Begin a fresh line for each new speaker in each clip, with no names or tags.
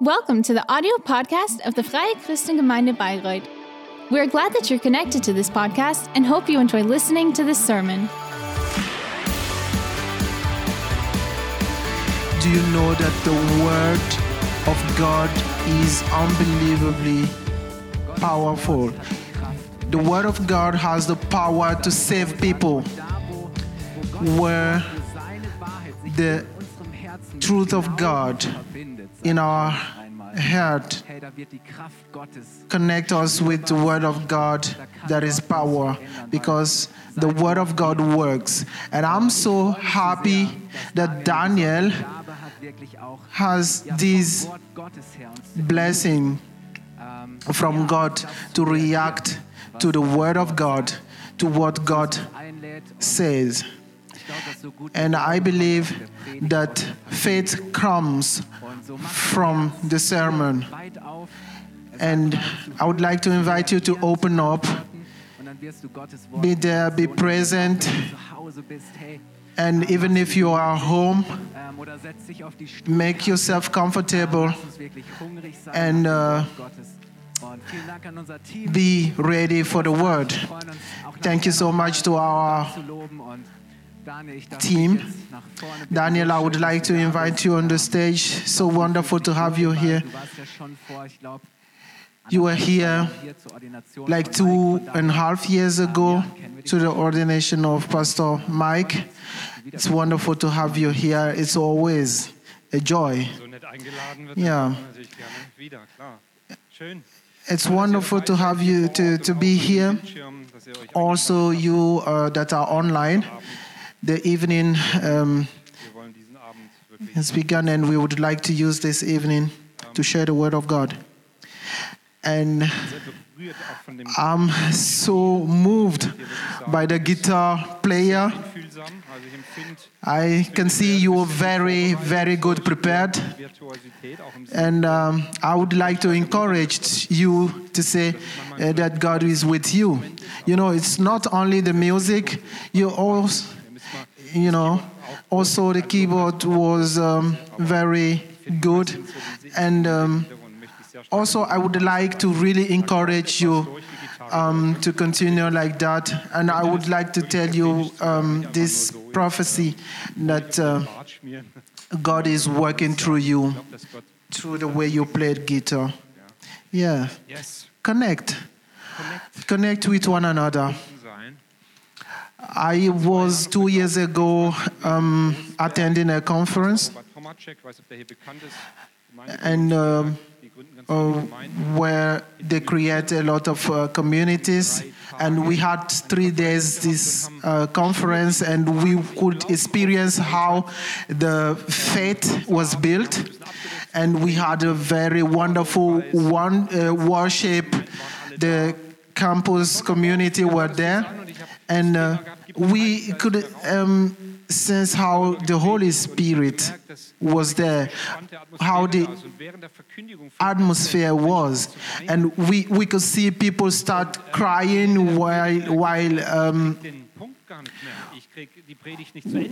Welcome to the audio podcast of the Freie Christengemeinde Bayreuth. We're glad that you're connected to this podcast and hope you enjoy listening to this sermon.
Do you know that the Word of God is unbelievably powerful? The Word of God has the power to save people where the truth of God in our heart connect us with the word of God that is power because the word of God works. And I'm so happy that Daniel has this blessing from God to react to the word of God, to what God says. And I believe that faith comes from the sermon. And I would like to invite you to open up, be there, be present. And even if you are home, make yourself comfortable and uh, be ready for the word. Thank you so much to our team. Daniel, I would like to invite you on the stage. So wonderful to have you here. You were here like two and a half years ago to the ordination of Pastor Mike. It's wonderful to have you here. It's always a joy. Yeah. It's wonderful to have you to, to be here. Also, you uh, that are online the evening um, has begun, and we would like to use this evening to share the Word of God. And I'm so moved by the guitar player. I can see you are very, very good prepared. And um, I would like to encourage you to say uh, that God is with you. You know, it's not only the music, you also you know. Also, the keyboard was um, very good. And um, also, I would like to really encourage you um, to continue like that. And I would like to tell you um, this prophecy that uh, God is working through you, through the way you played guitar. Yeah. Yes. Connect. Connect with one another. I was two years ago um, attending a conference, and uh, uh, where they create a lot of uh, communities. And we had three days this uh, conference, and we could experience how the faith was built. And we had a very wonderful one uh, worship. The campus community were there, and uh, we could um, sense how the Holy Spirit was there, how the atmosphere was, and we, we could see people start crying while while um,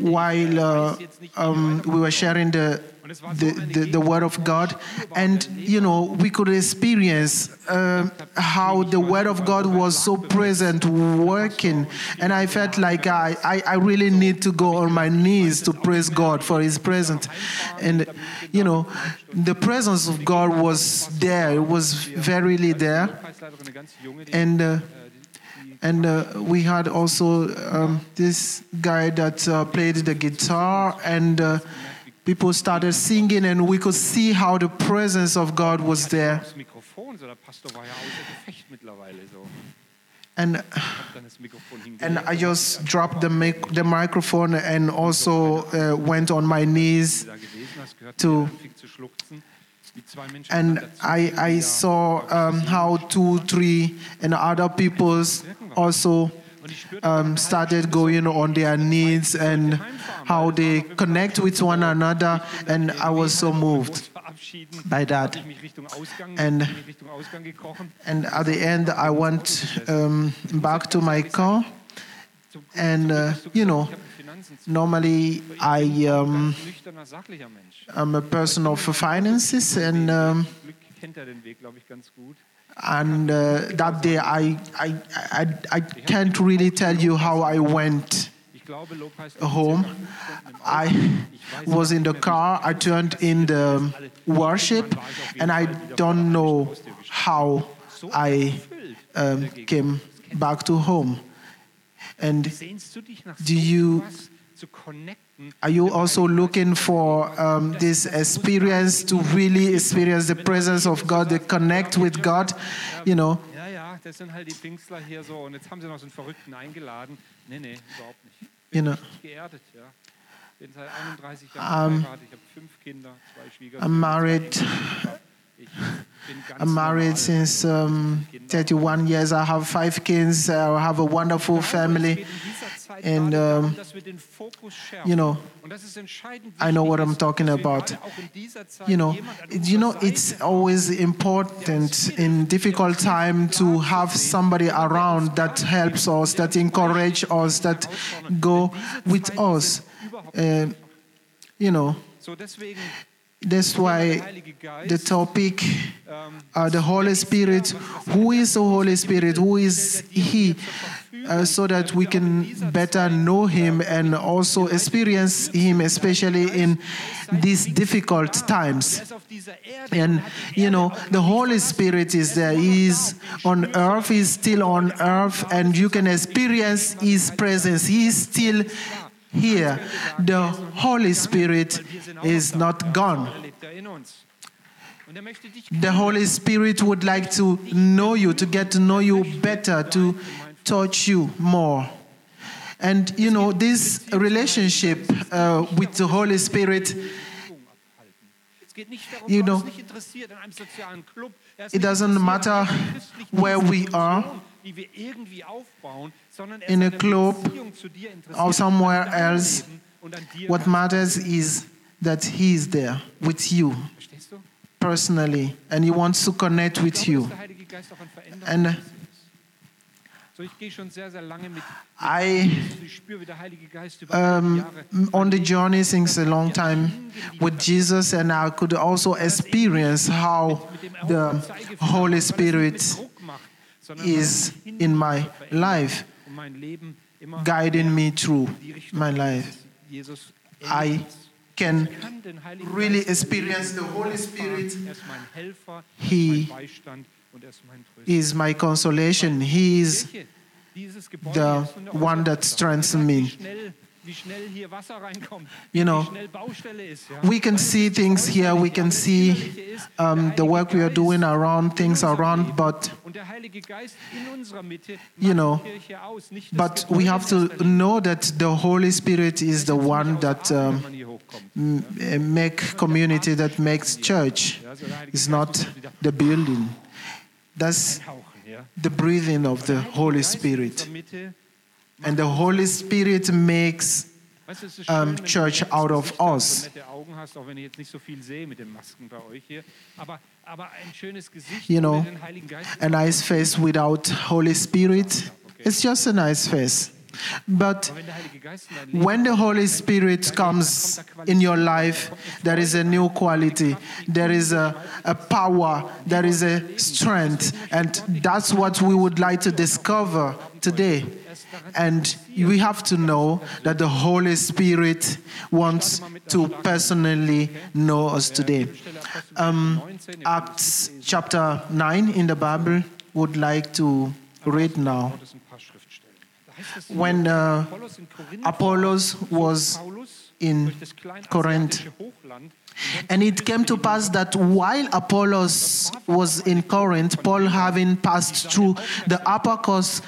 while uh, um, we were sharing the, the, the, the, word of God. And, you know, we could experience uh, how the word of God was so present, working. And I felt like I, I, I really need to go on my knees to praise God for his presence. And, you know, the presence of God was there, it was verily there. And, uh, and uh, we had also um, this guy that uh, played the guitar, and uh, people started singing, and we could see how the presence of God was there. And, and I just dropped the, mic- the microphone and also uh, went on my knees to and I, I saw um, how two, three, and other peoples also um, started going on their knees and how they connect with one another. And I was so moved by that. And, and at the end, I went um, back to my car And, uh, you know, Normally, I um, am a person of finances, and um, And uh, that day I, I I I can't really tell you how I went home. I was in the car. I turned in the worship, and I don't know how I um, came back to home. And Do you-
so etwas zu connecten?
Are you also looking for um, this experience to really experience the presence of God, to connect with God? You know,
Ja, ja, das sind halt die Pfingstler hier so. Und jetzt haben sie noch einen Verrückten eingeladen. Nee, nee, überhaupt nicht.
you know.
Geerdet, ja. Bin seit 31 Jahren
Um,
verheiratet. Ich habe fünf Kinder, zwei Schwiegerkinder.
I'm married. I'm married since um, 31 years. I have five kids. I have a wonderful family. And, um. You know, I know what I'm talking about. you know, you know, it's always important in difficult time to have somebody around that helps us, that encourage us, that go with us. Uh, you know, that's why the topic, uh, the Holy Spirit. Who is the Holy Spirit? Who is He? Uh, so that we can better know Him and also experience Him, especially in these difficult times. And you know, the Holy Spirit is there. He is on earth, He is still on earth, and you can experience His presence. He is still here. The Holy Spirit is not gone. The Holy Spirit would like to know you, to get to know you better, to touch you more. And you know, this relationship uh, with the Holy Spirit, You know, it doesn't matter where we are,
die wir irgendwie aufbauen, sondern er
in a club
Beziehung zu dir interessiert,
or somewhere else.
Leben und an dir
what matters is that He is there with you personally, and He wants to connect with you.
dass der Heilige Geist auch an Veränderung
And
interessiert ist. So, ich gehe schon sehr, sehr lange mit.
I
Jesus. Ich spüre, wie der Heilige Geist über all die
um, on the journey since a long time with Jesus, and I could also experience how the Holy
macht, weil es nicht mit
Spirit
Druck macht, sondern
is in my life, guiding me through my life. I can really experience the Holy Spirit. He is my consolation. He is the one that strengthens me.
Wie schnell, wie schnell hier Wasser reinkommt,
You know,
wie schnell Baustelle ist. Ja.
we can see things here, we can see um, the work we are doing around things around, but
Und der Heilige Geist in unserer Mitte
You know,
die Kirche aus, nicht das
but we have to know that the Holy Spirit is the one that um,
wenn man hier hochkommt.
m- make community, that makes church.
Ja, so der Heilige
It's not
muss uns wieder
the building. That's the breathing of the Holy Spirit. And the Holy Spirit makes
weißt du, es ist
um,
schön, wenn du
church out of us.
und nette Augen hast, auch wenn ich jetzt nicht so viel sehe mit den Masken bei euch hier. Aber, aber ein schönes Gesicht
You know,
den Heiligen Geist. ist
a nice face without Holy Spirit. It's just a nice face. But
Aber wenn der Heilige Geist in dein Leben
when the Holy Spirit comes in your life, there is a new quality, there is a, a power, there is a strength, and that's what we would like to discover today. And we have to know that the Holy Spirit wants to personally know us today. Um, Acts chapter 9 in the Bible would like to read now. When uh,
Apollos
was in Corinth. And it came to pass that while Apollos was in Corinth, Paul, having passed through the upper coast,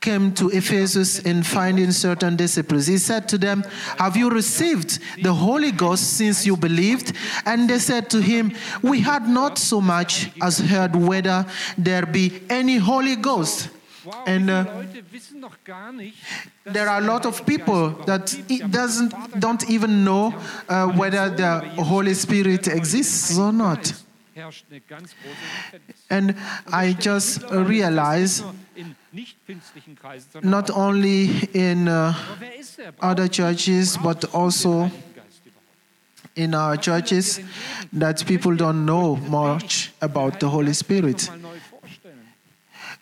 came to Ephesus and finding certain disciples. He said to them, Have you received the Holy Ghost since you believed? And they said to him, We had not so much as heard whether there be any Holy Ghost. And uh, there are a lot of people that doesn't don't even know uh, whether the Holy Spirit exists or not. And I just realize not only in uh,
Aber wer ist er? Braucht-
other churches, but also
den Heiligen Geist überhaupt?
in our churches that people don't know much about the Holy Spirit.
Noch mal neu vorstellen.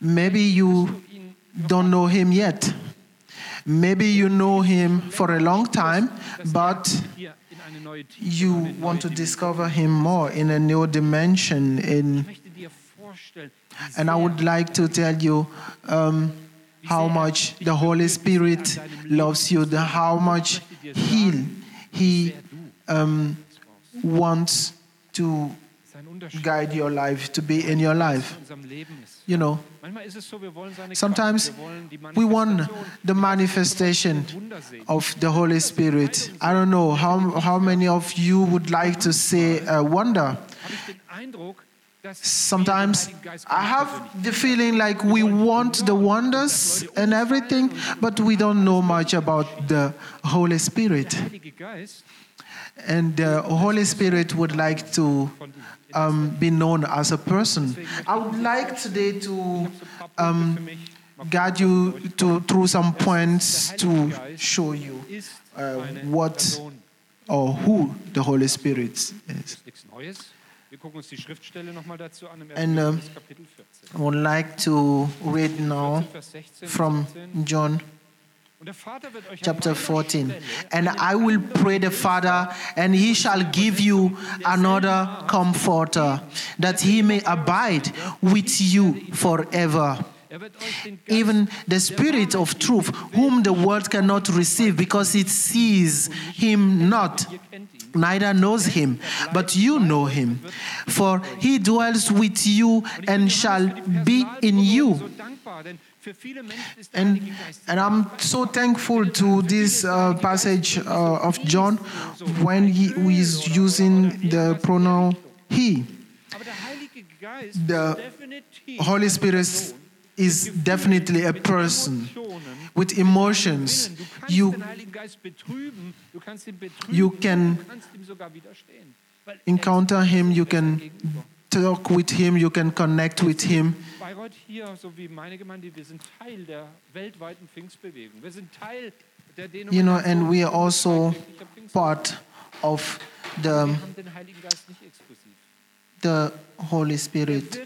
Maybe you don't know Him yet. Maybe you know Him for a long time, but
hier in eine neue Tiefe,
you want to discover Him more in a new dimension. In
Ich möchte dir vorstellen, wie
and I would like to tell you um, how much the Holy Spirit loves you, the, how much He He um, wants to guide your life, to be in your life.
in unserem Leben ist.
You know,
Manchmal ist es so, wir wollen seine
sometimes
Kraft, wir wollen die
we want the manifestation of the Holy Spirit. I don't know how, how many of you would like to say a wonder.
Habe ich den Eindruck, dass
Sometimes
wir den Heiligen Geist
I have the feeling like we want the wonders and everything, but we don't know much about the Holy Spirit.
Der Heilige Geist
And the Holy Spirit would like to um, be known as a person. I would like today to
So ein paar
um,
Punkte für mich. Mal
guide you to, through some points to show you uh, what or who the Holy Spirit is.
Nichts Neues. Wir gucken uns die Schriftstelle nochmal dazu an im 1.
And, um,
Johannes Kapitel 14.
I would like to read now
14, Vers 16,
from John
Und der Vater wird euch an
chapter 14. And I will pray the Father, and he shall give you another comforter, that he may abide with you forever.
Er wird euch den Geist
Even the Spirit of truth, whom the world cannot receive because it sees him not,
ihr kennt ihn.
Neither knows him, but you know him. For he dwells with you and shall be in you. And, and I'm so thankful to this uh, passage uh, of John when he is using the pronoun he. The Holy Spirit is definitely a person with emotions. You,
den Heiligen Geist betrüben, du kannst ihn betrüben,
you can
du kannst ihm sogar widerstehen. Weil
encounter him, you
er
can talk with him, you can connect with him.
Bayreuth hier, so wie meine Gemeinde, wir sind Teil der weltweiten Pfingstbewegung. Wir sind Teil der
You know, and we are also part of the, the Holy Spirit.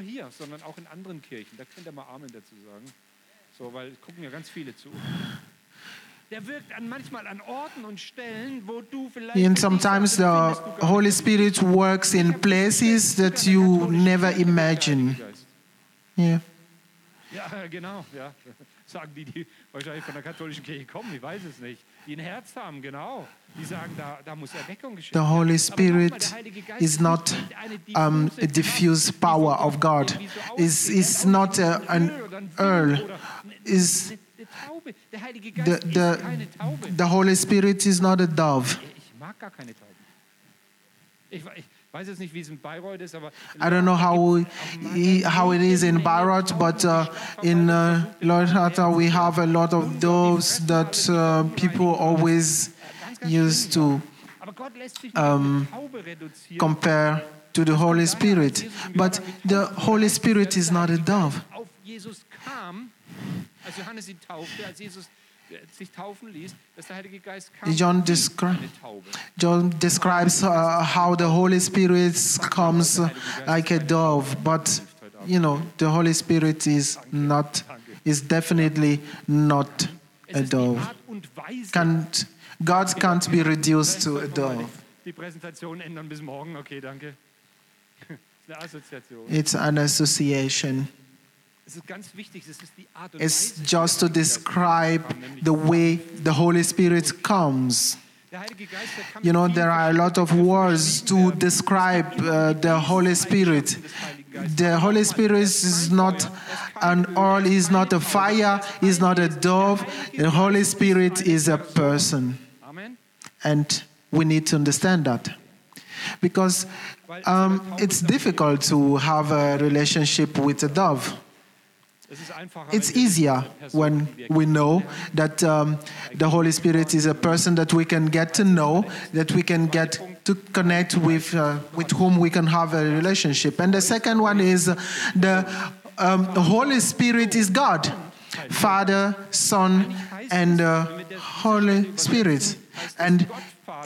hier, sondern auch in anderen Kirchen. Da könnt ihr mal Amen dazu sagen. So, weil gucken ja ganz viele zu. Der wirkt an, manchmal an Orten und Stellen, wo du vielleicht.
And sometimes the
findest du gar
Holy. Spirit works in places that you never imagine. Yeah.
Ja, genau, ja. Sagen die, die wahrscheinlich von der katholischen Kirche kommen, ich weiß es nicht. Die ein Herz haben, genau. Die sagen, da, da muss Erweckung geschehen.
The Holy Spirit
der Heilige Geist
is not um, a diffuse power of God. Is is not a, an
Öl oder ein
earl.
Wind oder eine-
Is
eine- eine Taube. Der Heilige
the the
ist keine Taube.
the Holy Spirit is not a dove.
Ich mag gar keine Tauben. Ich, we- ich weiß jetzt nicht, wie es in Bayreuth ist, aber
I don't know how how it is in Bayreuth, but uh, in uh, we have a lot of doves that uh, people always
ganz, ganz
use to
Aber Gott lässt sich nicht
um,
auf eine Taube reduzieren.
compare to the Holy Spirit. But the Holy Spirit is not a dove.
Auf Jesus kam, als Johannes ihn taufte, als Jesus sich taufen ließ, dass der Heilige Geist kam.
John descri- John describes uh, how the Holy Spirit comes like a dove, but you know the Holy Spirit is not is definitely not a dove.
Art und Weise.
Can't God can't be reduced to a dove.
Die Präsentation ändern bis morgen. Okay, danke. Das ist eine Assoziation.
It's an association. It's just to describe the way the Holy Spirit comes.
Der Heilige Geist, der kann
You know, there are a lot of words to describe uh, the Holy Spirit. The Holy Spirit is not an oil, is not a fire, is not a dove. The Holy Spirit is a person. And we need to understand that. Because um, it's difficult to have a relationship with a dove.
Es ist einfacher,
It's easier when we know that um, the Holy Spirit is a person that we can get to know, that we can get to connect with, uh, with whom we can have a relationship. And the second one is uh, the um, Holy Spirit is God, Father, Son, and the Holy Spirit. And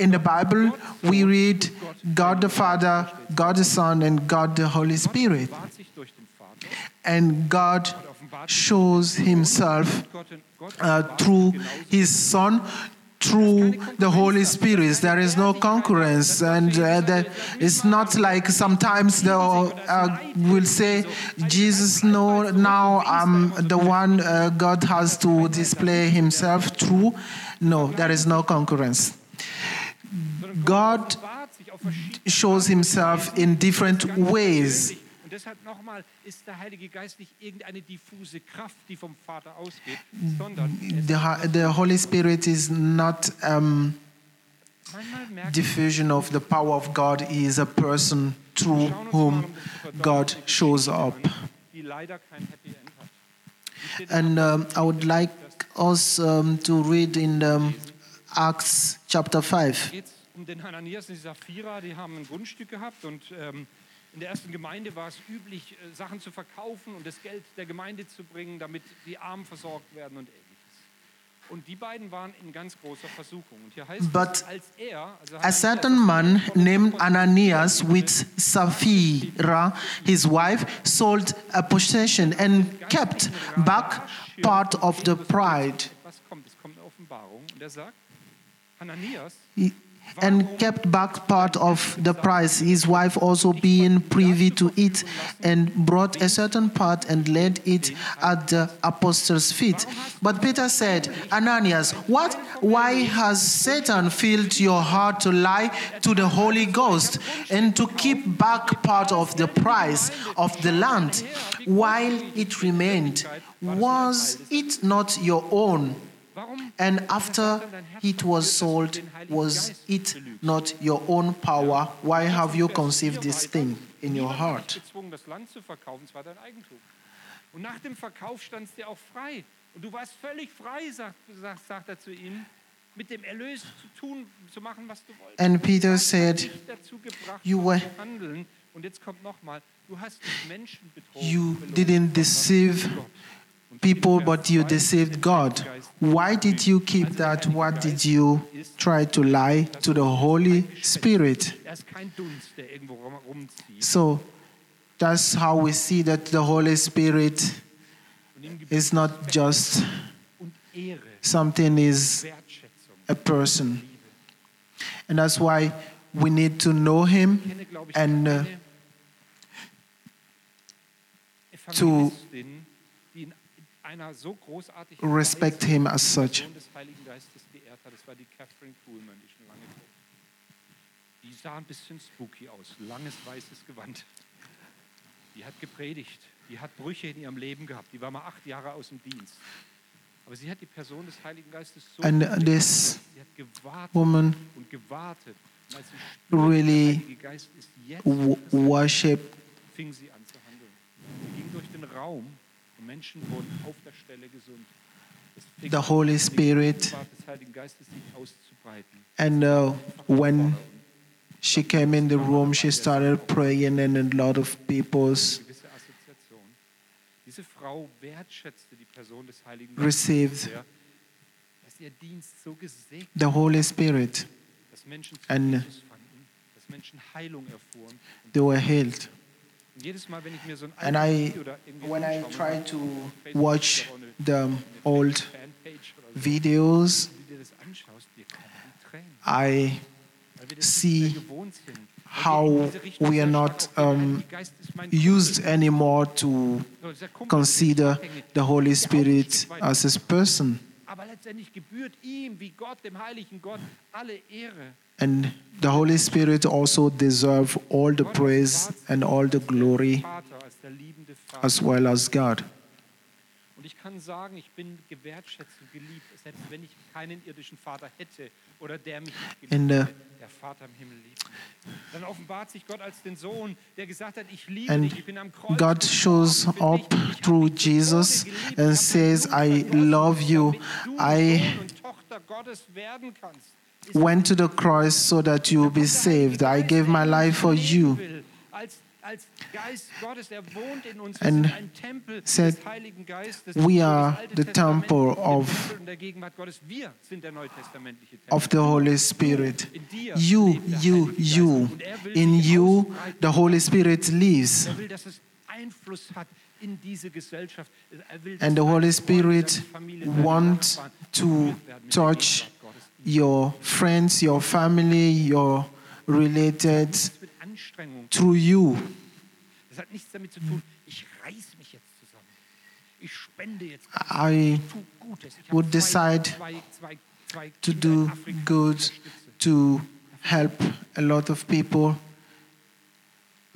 in the Bible, we read God the Father, God the Son, and God the Holy Spirit.
Wahrt sich durch den Vater,
And God shows Himself uh, through His Son, through the Holy Spirit. There is no concurrence, and uh, it's not like sometimes the uh, will say, "Jesus, no, now I'm the one uh, God has to display Himself through." No, there is no concurrence. God shows Himself in different ways.
Und deshalb nochmal, ist der Heilige Geist nicht irgendeine diffuse Kraft, die vom Vater ausgeht, sondern er
The, the Holy Spirit is not um, diffusion of the power of God. He is a person through whom God shows up. And um, I would like us um, to read in um, Acts chapter 5.
geht um den Hananias und Sapphira, die haben ein Grundstück gehabt und ähm, in der ersten Gemeinde war es üblich, äh, Sachen zu verkaufen und das Geld der Gemeinde zu bringen, damit die Armen versorgt werden und ähnliches. Und die beiden waren in ganz großer Versuchung. Und hier heißt
But
es, als er, also
A certain man named Ananias with Sapphira, his wife, sold a possession and kept back part of the pride.
was kommt, es kommt eine Offenbarung und er sagt, Hananias,
and kept back part of the price, his wife also being privy to it, and brought a certain part and laid it at the apostles' feet. But Peter said, Ananias, what? Why has Satan filled your heart to lie to the Holy Ghost and to keep back part of the price of the land while it remained? Was it not your own? And after it was sold, was it not your own power? Why have you conceived this thing in your heart?
dich gezwungen, das Land zu verkaufen, es war dein Eigentum. Und nach dem Verkauf stand es dir auch frei. Und du warst völlig frei, sagt, sagt, sagt er zu ihm, mit dem Erlös zu tun, zu machen, was du wolltest.
And Peter said,
dich dazu gebracht,
you were-
Und jetzt kommt nochmal, du hast Menschen betrogen.
You didn't deceive people, but you deceived God. Why did you keep that? What did you try to lie to the Holy Spirit?
Ist kein Dunst, der irgendwo rum- rumzieht.
So that's how we see that the Holy Spirit
Und ihm gibt
is not just something, is a person. And that's why we need to know Him
Ich kenne, glaube ich,
and uh,
keine Evangelistin, die in einer so großartigen
respect Him as such.
Person des Heiligen Geistes geehrt hat. Das war die Kathryn Kuhlman, die schon lange tot ist. Die sah ein bisschen spooky aus, langes weißes Gewand. Die hat gepredigt, die hat Brüche in ihrem Leben gehabt, die war mal acht Jahre aus dem Dienst. Aber sie hat die Person des Heiligen Geistes so
And this
sie hat gewartet
woman
und gewartet. Und als sie spürte,
really
der Geist ist jetzt
worship
fing sie an zu handeln. Sie ging durch den Raum und Menschen wurden auf der Stelle gesund. Es fing
the Holy Spirit.
Gegenwart des Heiligen Geistes sich auszubreiten.
And uh, when she came in the room, she started praying, and a lot of people's
Gewisse Assoziation. Diese Frau wertschätzte die Person des Heiligen
Received.
Geistes sehr, dass ihr Dienst so gesegnet,
the Holy Spirit,
dass Menschen zu
And-
Jesus fanden, dass Menschen Heilung erfuhren. Und
they were healed. And I,
Video oder irgendwie
when I try to watch
oder auch eine-
the old
Fanpage oder so,
videos,
wenn du dir das anschaust, dir kommen die Tränen.
I
Weil wir das
see
nicht mehr gewohnt sind. Weil
how
wir in diese Richtung
we are not,
stark auf den
um,
Heiligen Geist ist mein
used anymore to
So, dieser Kumpel ist
consider the Holy Spirit as a person.
Aber letztendlich gebührt ihm, wie Gott, dem heiligen Gott, alle Ehre.
And the Holy Spirit also deserve all the praise and all the glory
Vater, als der liebende Vater.
as well as God.
Ich kann sagen, ich bin gewertschätzt und geliebt, selbst wenn ich keinen irdischen Vater hätte oder der mich nicht geliebt
the-
hätte. Der Vater im Himmel liebt mich. Dann offenbart sich Gott als den Sohn, der gesagt hat, ich liebe
And
dich, ich bin am Kreuz
God shows up through Jesus
Tode geliebt. Ich
and says, I love you. I
Sohn und Tochter Gottes werden kannst. Ist
went to the cross so that you will be saved. I gave my life for you.
Als, als Geist Gottes, er wohnt in uns.
And said,
des Heiligen Geistes.
"We are the temple of-
Tempel und der Gegenwart Gottes. Wir sind der neutestamentliche Tempel.
of the Holy Spirit. You, you, you.
Er
In you, the Holy Spirit lives.
Er will, dass es Einfluss hat in diese Gesellschaft. Will, dass
And the Holy Spirit
deine Familie, deine
wants to
berührt werden mit der
touch your friends, your family, your related
Das mit Anstrengung.
through you.
Hat nichts damit zu tun, ich reiß mich jetzt zusammen. Ich spende jetzt.
I
tu Gutes. Ich
would decide to do
Afrika, die ich
good to help a lot of people.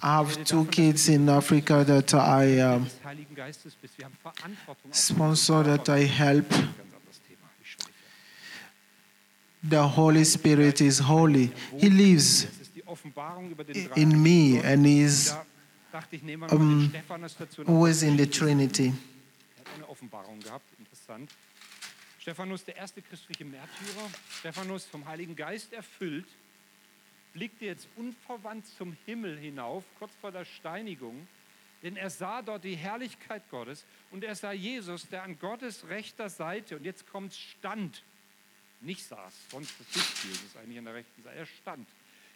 I have two kids in Africa that I um,
des Heiligen Geistes bist. Wir haben Verantwortung. auch für
sponsor, that I help.
Ganz anderes Thema. Ich schweife.
The Holy Spirit is holy. He lives
Das ist die Offenbarung über den
in me and is
Da dachte ich, nehmen wir mal
um,
dazu.
always in the Trinity.
Er hat eine Offenbarung gehabt, interessant. Stephanus, der erste christliche Märtyrer, Stephanus vom Heiligen Geist erfüllt, blickte jetzt unverwandt zum Himmel hinauf, kurz vor der Steinigung, denn er sah dort die Herrlichkeit Gottes und er sah Jesus, der an Gottes rechter Seite, und jetzt kommt stand, nicht saß, sonst sitzt Jesus eigentlich an der rechten Seite, er stand.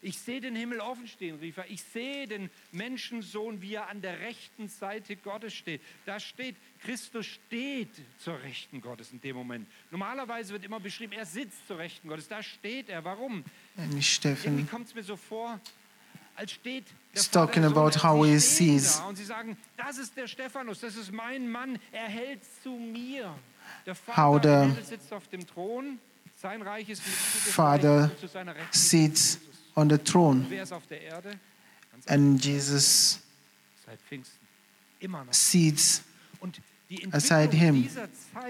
Ich sehe den Himmel offen stehen, rief er. Ich sehe den Menschensohn, wie er an der rechten Seite Gottes steht. Da steht, Christus steht zur Rechten Gottes in dem Moment. Normalerweise wird immer beschrieben, er sitzt zur Rechten Gottes. Da steht er. Warum?
And
Irgendwie
Stephen
kommt es mir so vor, als steht
He's
Vater,
talking about how he sees.
Und sie sagen, das ist der Stephanus, das ist mein Mann, er hält zu mir. Der
How
Vater
the
sitzt auf dem Thron, sein Reich ist ist
sits. On the throne,
Wer ist auf der Erde? Ganz
and Jesus
seit Pfingsten. Immer noch.
sits aside him,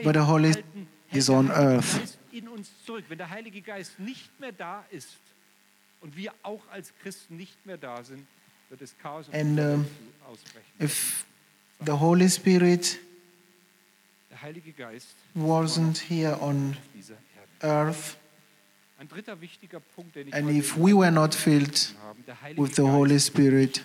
but the Holy
hält
is on earth.
Geist in uns zurück. Wenn der Heilige Geist nicht mehr da ist und wir auch als Christen nicht mehr da sind, wird es Chaos und
And, um,
ausbrechen.
If the Holy Spirit
Der Heilige Geist
wasn't here on earth, and if we were not filled
haben, der Heilige
with the Holy Spirit,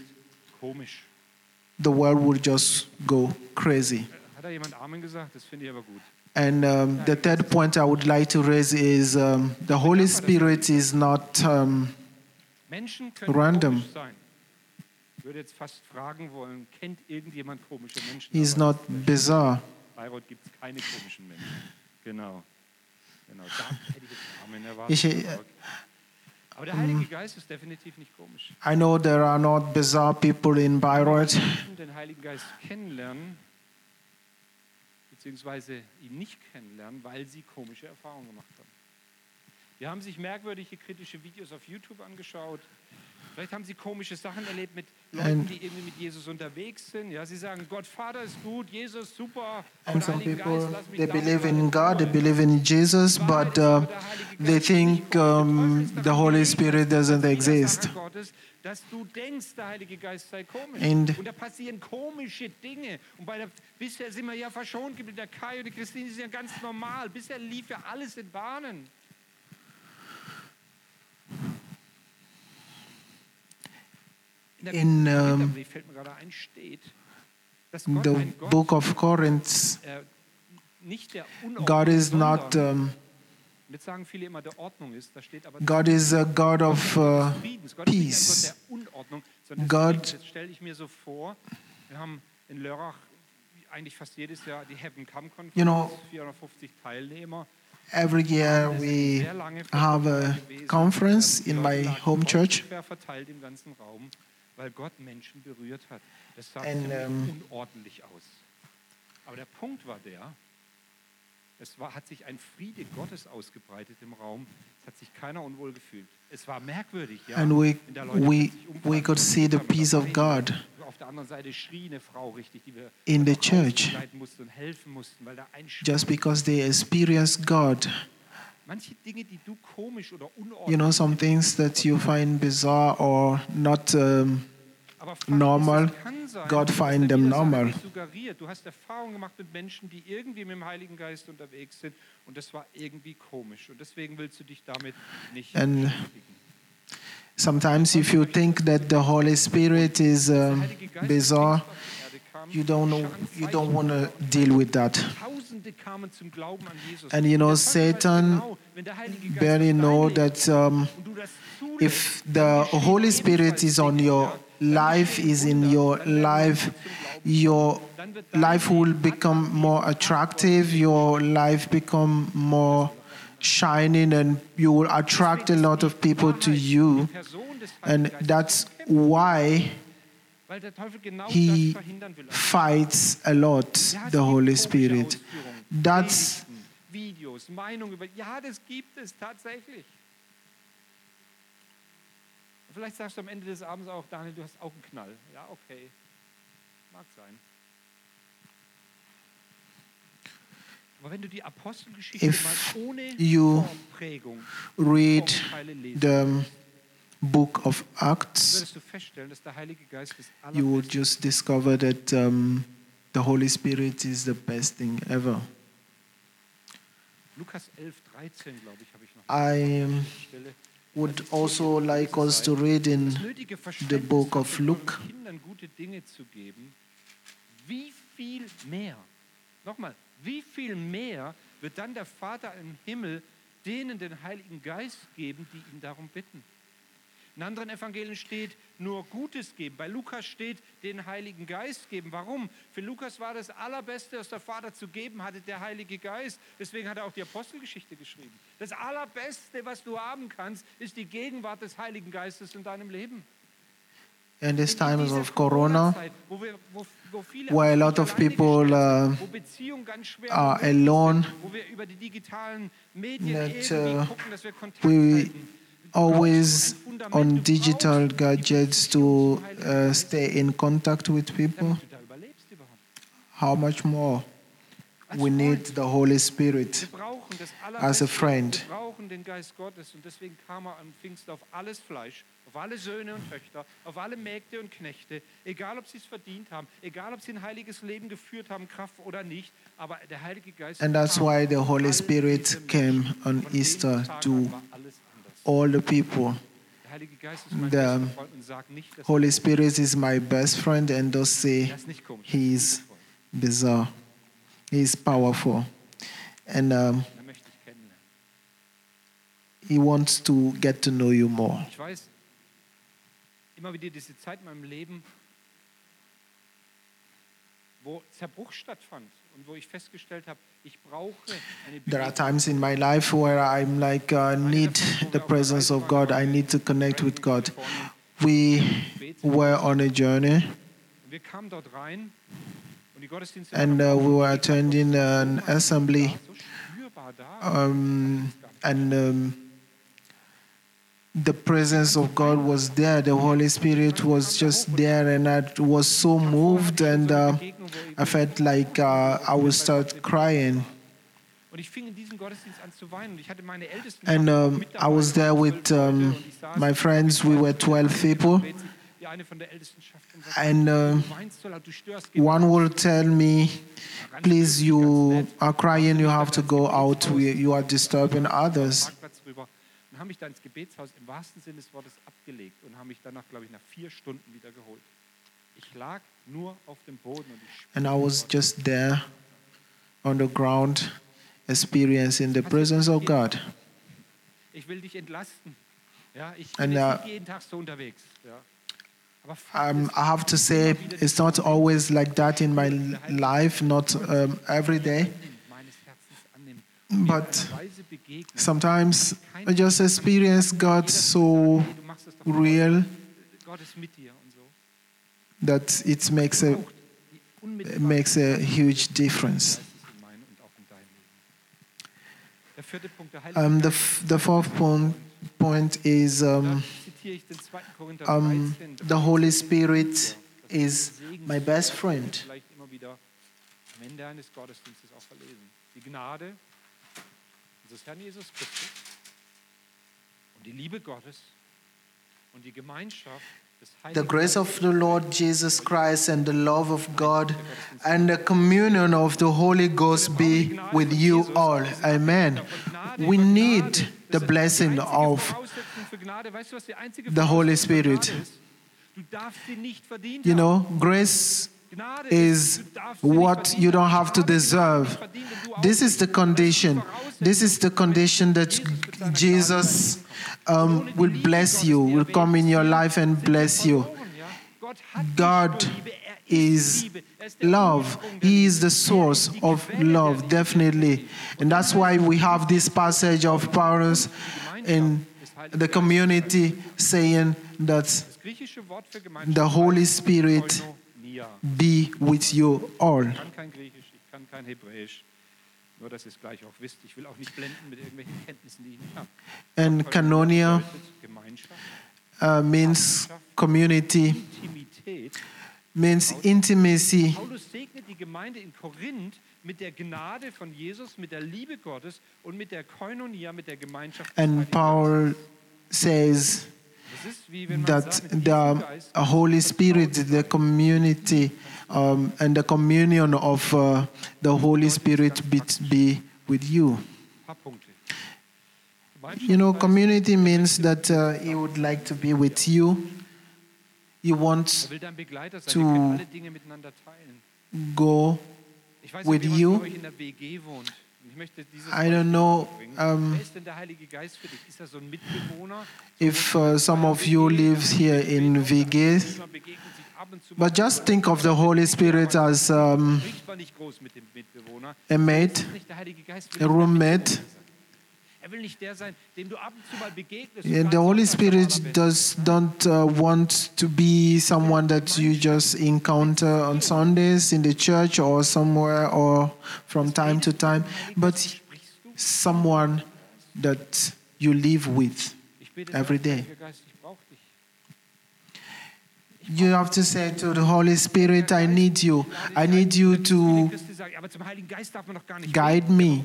the world would just go crazy.
Hat da jemand Amen gesagt? Das finde ich aber gut.
And um, the third point I would like to raise is um, the Holy Spirit is not um, Random.
komisch sein. Ich würde jetzt fast fragen wollen, kennt irgendjemand komische Menschen?
he's not bizarre.
Genau. Da hätte ich
äh,
Aber der Heilige Geist ist definitiv nicht komisch.
I know there are not bizarre people in Bayreuth.
Den Heiligen Geist kennenlernen, beziehungsweise ihn nicht kennenlernen, weil sie komische Erfahrungen gemacht haben. Die haben sich merkwürdige kritische Videos auf YouTube angeschaut. Vielleicht haben sie komische Sachen erlebt mit Leuten, die irgendwie mit Jesus unterwegs sind. Ja, sie sagen, Gott Vater ist gut, Jesus super.
And some people, they believe in God, they believe in Jesus, but uh, they think um, the Holy Spirit doesn't exist.
Dass du denkst, der Heilige Geist sei komisch.
And-
und da passieren komische Dinge. Und bei der, bisher sind wir ja verschont geblieben. Der Kai und die Christine sind ja ganz normal. Bisher lief ja alles in Bahnen. Dass Gott
the book of Corinth,
nicht der Unordnung,
God is not, um,
jetzt sagen viele immer, der Ordnung ist, da steht aber
God is a God of uh,
Friedens. Gott ist nicht
peace.
ein Gott der Unordnung, sondern des
God-
Friedens. Jetzt stelle ich mir so vor, wir haben in Lörrach eigentlich fast jedes Jahr die Heaven Come Konferenz,
You know, Every year we have a conference in my home church.
Weil Gott Menschen berührt hat. Das sah
And, um,
unordentlich aus. Aber der Punkt war der, es war, hat sich ein Friede Gottes ausgebreitet im Raum. Es hat sich keiner unwohl gefühlt. Es war merkwürdig, ja.
And we, we, we could see the peace of. God
Auf der anderen Seite schrie eine Frau richtig, die wir
in the church
mussten und helfen mussten, weil da ein
just because they experience God. You know, some things that you find bizarre or not um, normal,
ist, es kann sein,
God find them normal.
dich Suggeriert. Du hast Erfahrungen gemacht mit Menschen, die irgendwie mit dem Heiligen Geist unterwegs sind und das war irgendwie komisch und deswegen willst du dich damit nicht
And- Sometimes, if you think that the Holy Spirit is um, bizarre,
auf die Erde kam,
you don't know, you don't want to deal with that.
Tausende kamen zum Glauben an Jesus.
And you know,
Das Teufel weiß
Satan
genau, wenn der Heilige Geist
Barely know that um,
und du das zulässt,
if the Holy Spirit is on your life, is in your life,
Menschen zum Glauben
your
Dann wird dein
life will become more attractive, your life become more shining, and you will attract a lot of people to you. And that's why
Weil der Teufel genau
he
das verhindern will.
fights a lot
er
the Holy Spirit. That's
Videos, Meinungen über. Ja, das gibt es tatsächlich. Vielleicht sagst du am Ende des Abends auch, Daniel, du hast auch einen Knall. Ja, okay. Mag sein. Aber wenn du die Apostelgeschichte
If
mal ohne
you
Vorprägung,
read
lesen,
the book of Acts,
würdest du feststellen, dass der Heilige Geist das
you will just discover that um, the Holy Spirit is the best thing ever.
Lukas 11, 13, glaube ich, habe ich noch
I um, would also like us to read in the book of Luke.
euren Kindern gute Dinge zu geben, wie viel mehr, nochmal, wie viel mehr wird dann der Vater im Himmel denen den Heiligen Geist geben, die ihn darum bitten? In anderen Evangelien steht nur Gutes geben. Bei Lukas steht den Heiligen Geist geben. Warum? Für Lukas war das Allerbeste, was der Vater zu geben hatte, der Heilige Geist. Deswegen hat er auch die Apostelgeschichte geschrieben. Das Allerbeste, was du haben kannst, ist die Gegenwart des Heiligen Geistes in deinem Leben.
In times
dieser
of Corona, where a lot of people, uh, are alone,
sind, wo wir über die digitalen Medien
that, uh, we always on digital gadgets to uh, stay in contact with people.
damit du da überlebst überhaupt.
How much more we need the Holy Spirit as a friend.
Wir brauchen den Geist Gottes und deswegen kam er auf alles Fleisch, auf alle Söhne und Töchter, auf alle Mägde und Knechte, egal ob sie es verdient haben, egal ob sie ein heiliges Leben geführt haben, Kraft oder nicht, aber der Heilige Geist
And that's why the Holy Spirit came on Easter to
an war alles anders.
all the people.
Der Heilige Geist ist mein
The
bester Freund und sagt nicht, dass
Holy Spirit is my best friend, and don't say
ist nicht komisch.
he is bizarre. He is powerful. And um,
Er möchte dich kennenlernen.
he wants to get to know you more.
Immer wieder diese Zeit in meinem Leben, wo Zerbruch stattfand und wo ich festgestellt habe, ich brauche
There are times in my life where I'm like, uh, need the presence of God. I need to connect with God. We were on a journey,
Und wir kamen dort rein und die Gottesdienste
and uh, we were attending an assembly,
war so spürbar da.
um, and um, the presence of God was there. The Holy Spirit was just there, and I was so moved, and uh, I felt like uh, I would start crying.
Und ich fing in diesem Gottesdienst an zu weinen. Und ich hatte meine ältesten
And um, I was there with um,
und ich saß
my friends. We were 12 people.
Die eine von der Ältestenschaft und sagte,
And uh,
du weinst so laut, du störst
one will tell me, please, you are crying, you have to go out, you are disturbing others.
Parkplatz und haben mich dann ins Gebetshaus im wahrsten Sinne des Wortes abgelegt und haben mich danach, glaube ich, nach vier Stunden wieder geholt. Ich lag nur auf dem Boden und ich
And I was just there on the ground, experiencing the presence of God.
Ich will dich entlasten. Ja, ich
And,
bin
uh,
jeden Tag so unterwegs. Ja.
Um, I have to say, it's not always like that in my life, not um, every day. But sometimes I just experience God so real that it makes a, it makes a huge difference. Um, the, the fourth point, point is um,
zitiere ich den 2. Korinther
um, the Holy Spirit is my best friend.
Vielleicht immer wieder am Ende eines Gottesdienstes auch verlesen. Die Gnade unseres Herrn Jesus Christus und die Liebe Gottes und die Gemeinschaft
the grace of the Lord Jesus Christ and the love of God and the communion of the Holy Ghost be with you all. Amen. We need the blessing of
für Gnade, weißt du, was die einzige
the Holy
Voraussetzung für Gnade
Spirit.
ist? Du darfst sie nicht verdient
You know, grace is what you don't have to deserve. This is the condition. This is the condition that
Jesus
um, will bless you, will come in your life and bless you. God is love. He is the source of love, definitely. And that's why we have this passage of Paulus in the community saying that the Holy Spirit. Be with you all.
Ich kann kein Griechisch, ich kann kein Hebräisch. Nur, dass ihr es gleich auch wisst. Ich will auch nicht blenden mit irgendwelchen Kenntnissen, die ich nicht habe.
And
Koinonia
uh, means community, means intimacy.
Paulus segnet die Gemeinde in Korinth mit der Gnade von Jesus, mit der Liebe Gottes und mit der Koinonia, mit der Gemeinschaft.
And Paul says
Geistes. Das ist wie wenn man
that the Holy Spirit, the community, um, and the communion of uh, the Holy Spirit be, be with you.
ein paar Punkte. Gemeinschaft
You know, community means that uh, he would like to be with you. He wants
will dein Begleiter sein.
to
Wir können alle Dinge miteinander teilen.
go. With you.
Jemand von euch in der WG wohnt. Und Ich möchte dieses
I don't know um,
Wer ist denn der Heilige Geist für dich? Ist er so ein Mitbewohner?
if uh, some of you lives here in Vegas.
Man begegnet sich ab und zu mal.
But just think of the Holy Spirit as um,
Riecht man nicht groß mit dem Mitbewohner.
a mate,
Ist nicht der Heilige Geist will
a roommate.
Er will nicht der sein, dem du ab und zu mal begegnest. und
the Holy Spirit does don't uh, want to be someone that you just encounter on Sundays in the church or somewhere or from time to time, but someone that you live with. Every day.
Heiliger Geist, ich brauche dich.
You have to say to the Holy Spirit, I need you. I need you to guide me.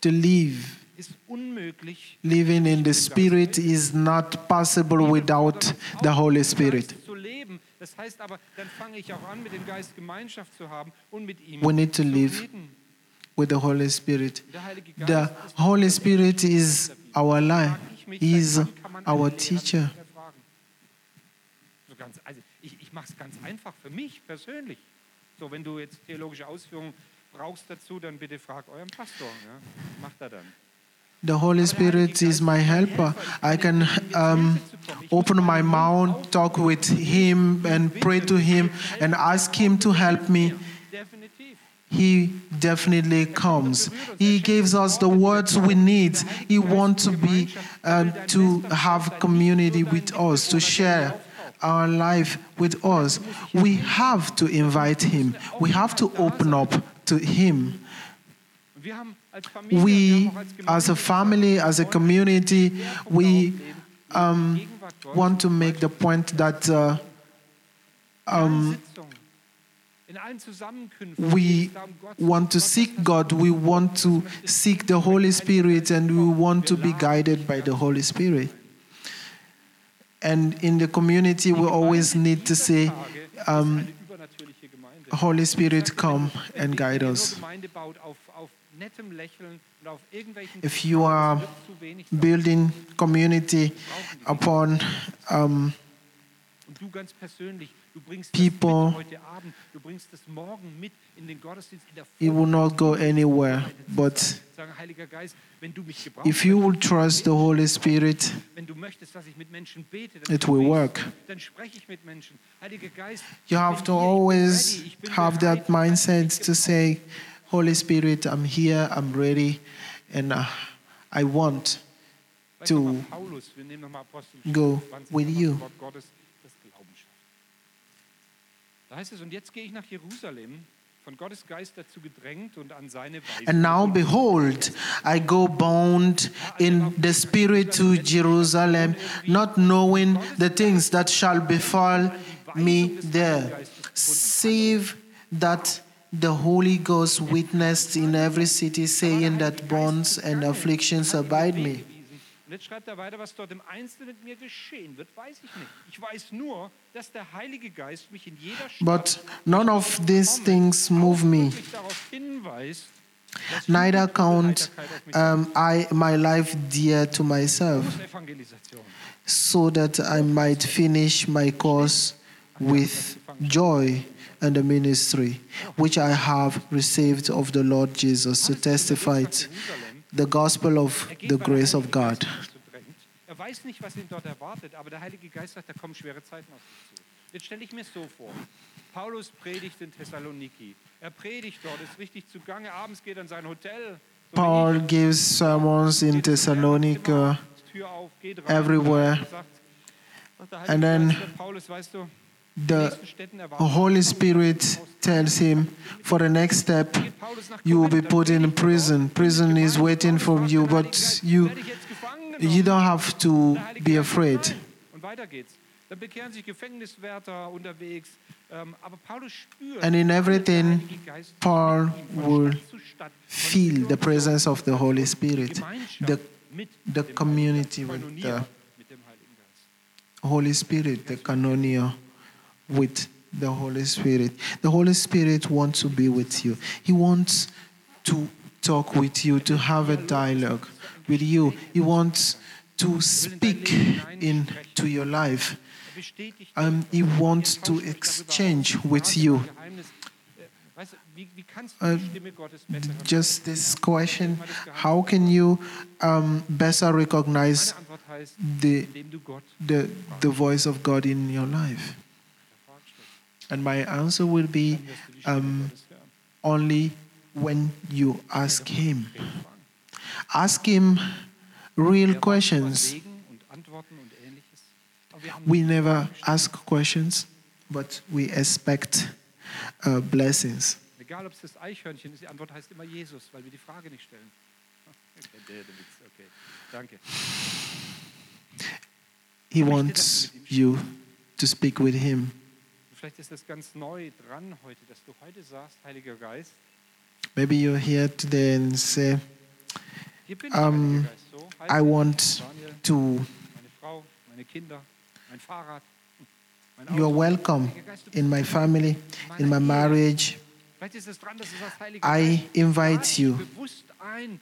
To live. Living in the Spirit is not possible without the Holy Spirit. We need to live with the Holy Spirit. The Holy Spirit is our life.
Frag ich mich,
He is
seit wann kann man
our teacher.
nicht mehr fragen? So ganz, also ich, ich mache es ganz einfach für mich persönlich. So, wenn du jetzt theologische Ausführungen brauchst dazu, dann bitte frag euren Pastor. Ja? Macht er dann.
The Holy Spirit is my helper. I can um, open my mouth, talk with Him, and pray to Him and ask Him to help me. He definitely comes. He gives us the words we need. He wants to be, uh, to have community with us, to share our life with us. We have to invite Him. We have to open up to Him. We, as a family, as a community, we um, want to make the point that uh, um,
Sitzungen, in allen Zusammenkünften,
we
geht es darum, Gott zu
want to seek God, we want to seek the Holy Spirit, and we want to be guided by the Holy Spirit. And in the community, we always need to say, um,
ist eine übernatürliche Gemeinde.
Holy Spirit, come and guide us.
nur Gemeinde baut auf, auf nettem Lächeln und auf irgendwelchen
If you are
wird zu wenig sein.
building community upon um,
Und du ganz persönlich, du bringst
people-
das mit heute Abend, du bringst das morgen mit in den Gottesdienst in der
it will not go anywhere. But
Sagen, Heiliger Geist, wenn du mich gebrauchst,
if you will trust the Holy Spirit,
wenn du möchtest, dass ich mit Menschen bete, dann,
it will work.
dann spreche ich mit Menschen. Heiliger Geist,
You have to
hier, ich bin
always
ready, ich bin
have that mindset to say, Holy Spirit, I'm here, I'm ready, and uh, I want to
nochmal Paulus, wir nehmen nochmal Apostel
go with you.
das Wort Gottes, das Glauben schafft. Da heißt es, und jetzt gehe ich nach Jerusalem, von Gottes Geist dazu gedrängt und an seine Weise.
And now behold, I go bound in the Spirit to Jerusalem, not knowing the things that shall befall me there, save that the Holy Ghost witnessed in every city, saying that bonds and afflictions abide me.
Und jetzt schreibt er weiter, was dort im Einzelnen mit mir geschehen wird, weiß ich nicht. Ich weiß nur, dass der Heilige Geist mich in jeder
But none of these things move me.
wirklich darauf hinweist,
Neither count um, I my life dear to myself, so that I might finish my course with joy and the ministry which I have received of the Lord Jesus. To testify t- the gospel of the grace of God.
Er weiß nicht, was ihn dort erwartet, aber der Heilige Geist sagt, da kommen schwere Zeiten auf dich zu. Jetzt stelle ich mir so vor. Paulus predigt in Thessaloniki. Er predigt dort, ist richtig zugange. Abends geht er in sein Hotel.
Paul gives sermons in Thessalonica.
Lehrerzimmer, Tür auf, geht rein,
everywhere.
sagt, sagt der Heilige
And then
Geist, Paulus, weißt du, die
The
nächsten Städten erwarten
Holy Spirit tells him for the next step,
Geht Paulus nach
you will be put in prison. Prison is waiting for you, but you
Werde ich jetzt gefangen
you don't have to be afraid.
nein. Und weiter geht's. Dann bekehren sich Gefängniswärter unterwegs. Ähm, aber Paulus spürt,
And in everything, Paul will
Stadt zu Stadt, von
Feel the presence of the Holy Spirit, the, the community with the
Koinonia mit dem Heiligen Geist.
Holy Spirit, the koinonia with the Holy Spirit. The Holy Spirit wants to be with you. He wants to talk with you, to have a dialogue with you. He wants to speak into your life. Um, he wants to exchange with you. Uh? Just this question how can you um, better recognize the, the, the voice of God in your life?
Fragst.
And my answer will be
Dann wirst du die Stimme
um, only when you ask Him. Ask Him real questions.
über Segen und Antworten und ähnliches. Aber wir haben
We never ask questions, but we expect uh, blessings.
Egal, ob es das Eichhörnchen ist, die Antwort heißt immer Jesus, weil wir die Frage nicht stellen. Okay, der, der Witz, okay. Danke.
He wants you to speak with Him.
Vielleicht ist das ganz neu dran heute, dass du heute sagst, Heiliger Geist,
Maybe you're here today and say,
hier bin ich,
Um,
Heiliger Geist. So, heiß
I want to,
meine Frau, meine Kinder, mein Fahrrad, mein Auto.
you are welcome
Heiliger Geist, du bist
in my family, in my marriage.
Vielleicht ist es dran, dass du sagst, Heiliger
I invite you.
bewusst ein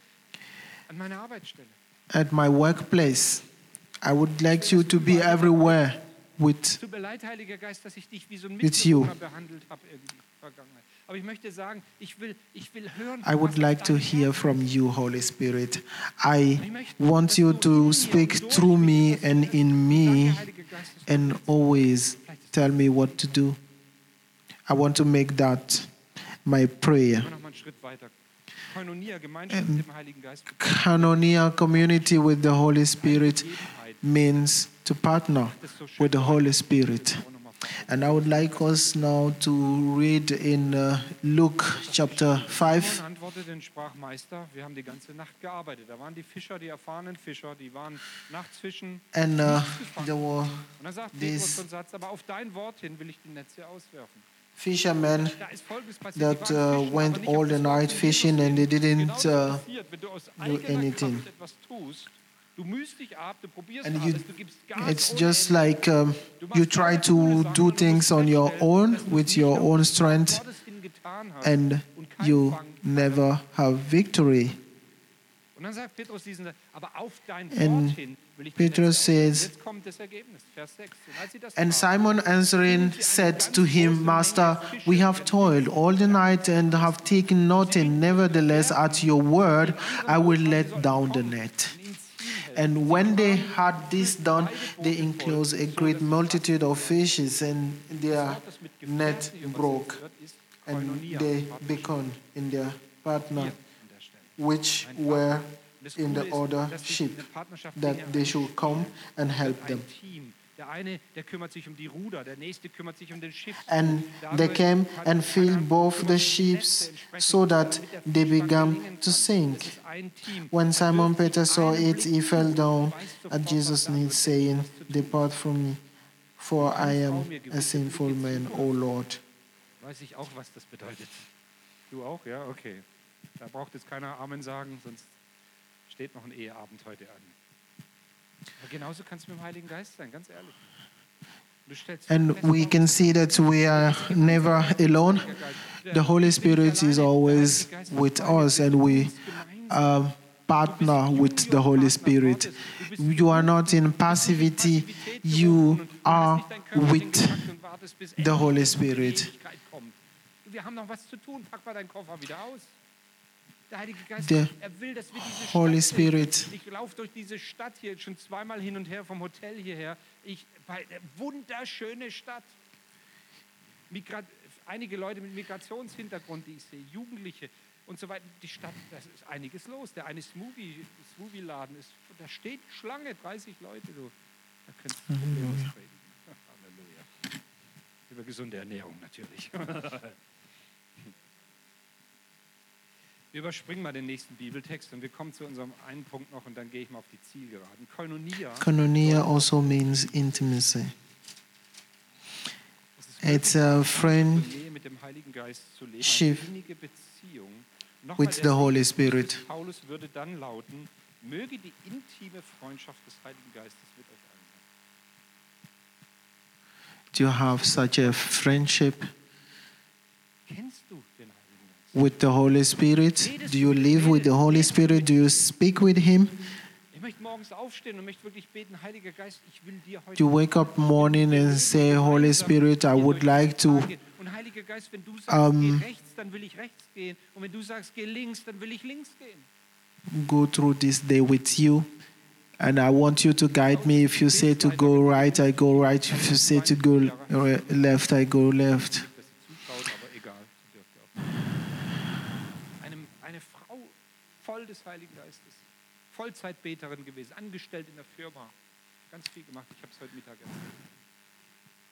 an meine Arbeitsstelle.
At my workplace, I would like you to be everywhere with
Tut mir leid, Heiliger Geist, dass ich dich wie so ein
With you.
Mitbewohner behandelt habe in der Vergangenheit. Aber ich möchte sagen, ich will, ich will hören,
I would like to hear from you, Holy Spirit. I want you to speak through me and in me and always tell me what to do. I want to make that my prayer.
Gehen wir noch mal einen Schritt weiter. Koinonia, Gemeinschaft mit dem Heiligen Geist,
Koinonia community with the Holy Spirit means to partner
Das ist so schön.
with the Holy Spirit.
Auch noch mal vor Augen.
And I would like us now to read in uh, Luke chapter 5.
Simon antwortete und sprach, Meister, wir haben die ganze Nacht gearbeitet. Da waren die Fischer, die erfahrenen Fischer, die waren nachts fischen.
And uh,
nichts gefangen.
there were
Und dann sagt Petrus Satz, aber auf dein Wort hin will ich die Netze auswerfen.
Fishermen
Da ist Folgendes passiert.
that uh, went
aber nicht auf
all the night fishing and they didn't uh,
passiert, wenn du aus
do anything.
Kraft etwas tust, du mühst dich ab, du probierst
And you,
alles, du gibst Gas
it's just like um, you try to do things on your own with your own strength
Gottes ihn getan hast
and you never have victory. And
Wort hin will ich
Petrus says-
Jetzt kommt das Ergebnis, Vers 6. Und als sie das
And Simon answering said to him, Master, we have toiled all the night and have taken nothing. Nevertheless, at your word, I will let down the net.
ihn ziehen helfen.
And when they had this done, they enclosed a great multitude of fishes, and their net broke,
jetzt wird, ist
and they beckoned in their partner,
an der Stelle.
Which were in the other ship, that they should come and help them.
ein Team. Der eine, der kümmert sich um die Ruder, der nächste kümmert sich um.
And they came and filled both the ships so that they began to sink. When Simon Peter saw it, he fell down at Jesus' knees, saying, Depart from me, for I am a sinful man, O Lord.
Weiß ich auch, was das bedeutet. Du auch, ja? Okay. Da braucht jetzt keiner Amen sagen, sonst steht noch ein Eheabend heute an. Aber genauso kannst du mit dem Heiligen Geist sein, ganz ehrlich.
And we can see that we are never alone.
Geist,
The Holy Spirit is always with us, and we um, partner with the Holy Spirit. You are not in passivity, you are with the Holy Spirit.
Der Heilige Geist,
Der
er will, dass wir diese
Holy. Spirit.
Ich laufe durch diese Stadt hier schon zweimal hin und her vom Hotel hierher. Ich, wunderschöne Stadt. Migra einige Leute mit Migrationshintergrund, die ich sehe, Jugendliche und so weiter. Die Stadt, da ist einiges los. Der eine Smoothie- Smoothie-Laden ist, da steht Schlange, 30 Leute. Du, da könntest du predigen. Halleluja. Über gesunde Ernährung natürlich. Wir überspringen mal den nächsten Bibeltext und wir kommen zu unserem einen Punkt noch und dann gehe ich mal auf die Zielgeraden. Koinonia,
Koinonia also means intimacy. It's a friend
mit dem Heiligen Geist zu leben, eine Beziehung. Nochmal
with the Holy Spirit.
Paulus würde dann lauten, möge die intime Freundschaft des Heiligen Geistes mit euch allen sein.
Do you have such a friendship
Kennst du den Heiligen?
With the Holy Spirit? Do you live with the Holy Spirit? Do you speak with Him?
Ich möchte morgens aufstehen und möchte wirklich beten, Heiliger Geist, ich will dir heute...
Do you wake up morning and say, Holy Spirit, I would like to
Und Heiliger Geist, wenn du sagst,
um,
geh rechts, dann will ich rechts gehen. Und wenn du sagst, geh links, dann will ich links gehen.
go through this day with you. And I want you to guide me. If you say to go right, I go right. If you say to go left, I go left.
Des Heiligen Geistes, Vollzeitbeterin gewesen, angestellt in der Firma, ganz viel gemacht. Ich habe es heute Mittag erzählt.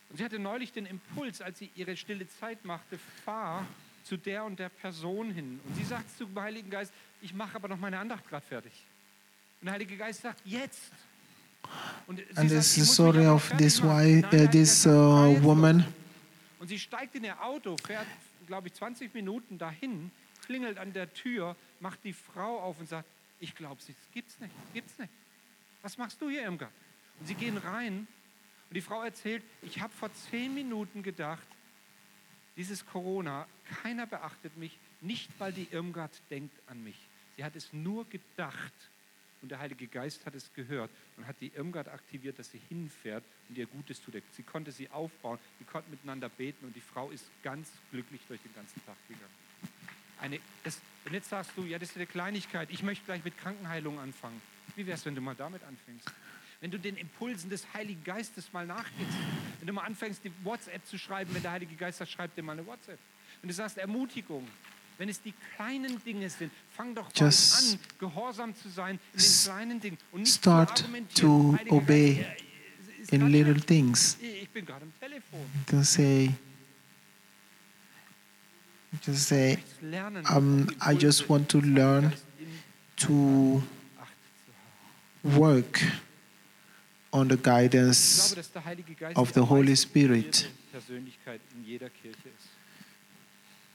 Und sie hatte neulich den Impuls, als sie ihre stille Zeit machte, fahr zu der und der Person hin. Und sie sagt zum Heiligen Geist, ich mache aber noch meine Andacht gerade fertig. Und der Heilige Geist sagt, jetzt. Und
And
sagt,
this
"Ich
is
muss
story of this
machen."
why uh, this
sagt, "Fahr
uh, woman.
los." Und sie steigt in ihr Auto, fährt, glaube ich, 20 Minuten dahin, klingelt an der Tür, macht die Frau auf und sagt, ich glaube, es gibt's nicht, gibt's nicht. Was machst du hier, Irmgard? Und sie gehen rein und die Frau erzählt, ich habe vor zehn Minuten gedacht, dieses Corona, keiner beachtet mich, nicht weil die Irmgard denkt an mich. Sie hat es nur gedacht und der Heilige Geist hat es gehört und hat die Irmgard aktiviert, dass sie hinfährt und ihr Gutes tut. Sie konnte sie aufbauen, die konnten miteinander beten und die Frau ist ganz glücklich durch den ganzen Tag gegangen. Eine, das, und jetzt sagst du, ja, das ist eine Kleinigkeit, ich möchte gleich mit Krankenheilung anfangen. Wie wäre es, wenn du mal damit anfängst? Wenn du den Impulsen des Heiligen Geistes mal nachgehst, wenn du mal anfängst, die WhatsApp zu schreiben, wenn der Heilige Geist sagt, schreib dir mal eine WhatsApp. Wenn du sagst Ermutigung, wenn es die kleinen Dinge sind, fang doch
Just
an, gehorsam zu sein in den kleinen Dingen und nicht
start to obey
äh,
in little things.
Ich bin gerade am Telefon.
To say, just say,
Ich möchte lernen,
um, I just want to learn to
Acht zu haben.
work on the guidance
glaube, dass der Heilige Geist
of the Holy Spirit.
in jeder Kirche ist.